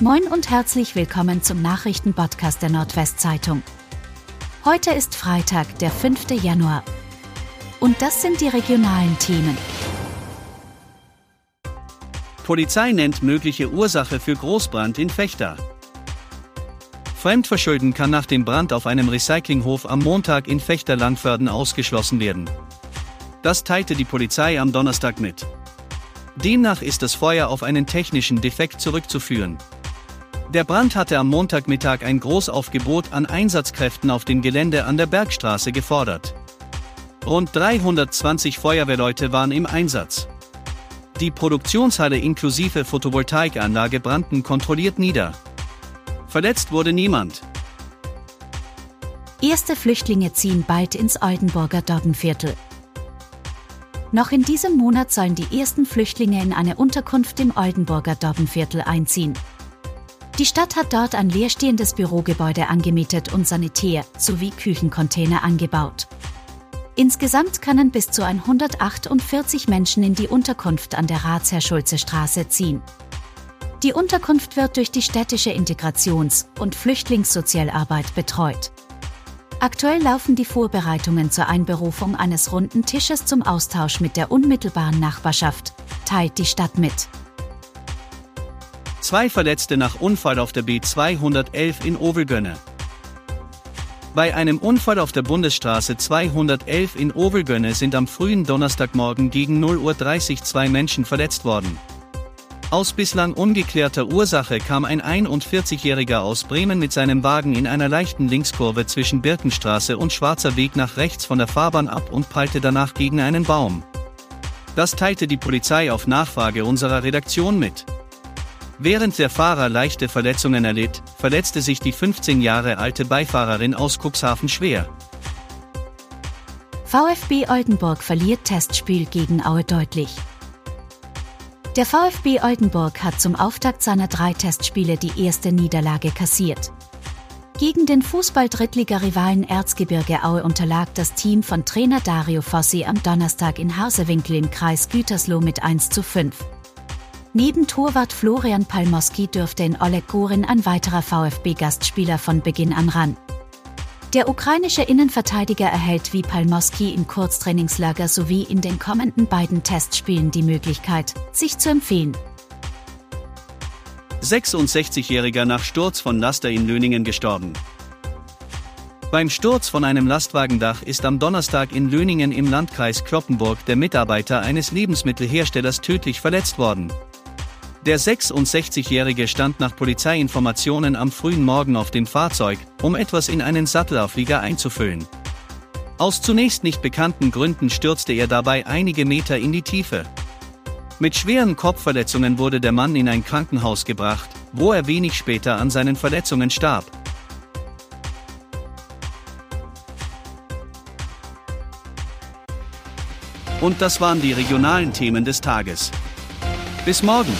Moin und herzlich willkommen zum Nachrichtenpodcast der Nordwestzeitung. Heute ist Freitag, der 5. Januar. Und das sind die regionalen Themen. Polizei nennt mögliche Ursache für Großbrand in Fechter. Fremdverschulden kann nach dem Brand auf einem Recyclinghof am Montag in Fechter-Langförden ausgeschlossen werden. Das teilte die Polizei am Donnerstag mit. Demnach ist das Feuer auf einen technischen Defekt zurückzuführen. Der Brand hatte am Montagmittag ein Großaufgebot an Einsatzkräften auf dem Gelände an der Bergstraße gefordert. Rund 320 Feuerwehrleute waren im Einsatz. Die Produktionshalle inklusive Photovoltaikanlage brannten kontrolliert nieder. Verletzt wurde niemand. Erste Flüchtlinge ziehen bald ins Oldenburger Doggenviertel. Noch in diesem Monat sollen die ersten Flüchtlinge in eine Unterkunft im Oldenburger Doggenviertel einziehen. Die Stadt hat dort ein leerstehendes Bürogebäude angemietet und Sanitär- sowie Küchencontainer angebaut. Insgesamt können bis zu 148 Menschen in die Unterkunft an der Ratsherr-Schulze-Straße ziehen. Die Unterkunft wird durch die städtische Integrations- und Flüchtlingssozialarbeit betreut. Aktuell laufen die Vorbereitungen zur Einberufung eines runden Tisches zum Austausch mit der unmittelbaren Nachbarschaft, teilt die Stadt mit. Zwei Verletzte nach Unfall auf der B211 in Ovelgönne. Bei einem Unfall auf der Bundesstraße 211 in Ovelgönne sind am frühen Donnerstagmorgen gegen 0.30 Uhr zwei Menschen verletzt worden. Aus bislang ungeklärter Ursache kam ein 41-Jähriger aus Bremen mit seinem Wagen in einer leichten Linkskurve zwischen Birkenstraße und Schwarzer Weg nach rechts von der Fahrbahn ab und prallte danach gegen einen Baum. Das teilte die Polizei auf Nachfrage unserer Redaktion mit. Während der Fahrer leichte Verletzungen erlitt, verletzte sich die 15 Jahre alte Beifahrerin aus Cuxhaven schwer. VfB Oldenburg verliert Testspiel gegen Aue deutlich. Der VfB Oldenburg hat zum Auftakt seiner drei Testspiele die erste Niederlage kassiert. Gegen den Fußball-Drittliga-Rivalen Erzgebirge Aue unterlag das Team von Trainer Dario Fossi am Donnerstag in Hausewinkel im Kreis Gütersloh mit 1 zu 5. Neben Torwart Florian Palmoski dürfte in Oleg Gorin ein weiterer VfB-Gastspieler von Beginn an ran. Der ukrainische Innenverteidiger erhält wie Palmoski im Kurztrainingslager sowie in den kommenden beiden Testspielen die Möglichkeit, sich zu empfehlen. 66-Jähriger nach Sturz von Laster in Löningen gestorben. Beim Sturz von einem Lastwagendach ist am Donnerstag in Löningen im Landkreis Kloppenburg der Mitarbeiter eines Lebensmittelherstellers tödlich verletzt worden. Der 66-Jährige stand nach Polizeiinformationen am frühen Morgen auf dem Fahrzeug, um etwas in einen Sattelauflieger einzufüllen. Aus zunächst nicht bekannten Gründen stürzte er dabei einige Meter in die Tiefe. Mit schweren Kopfverletzungen wurde der Mann in ein Krankenhaus gebracht, wo er wenig später an seinen Verletzungen starb. Und das waren die regionalen Themen des Tages. Bis morgen!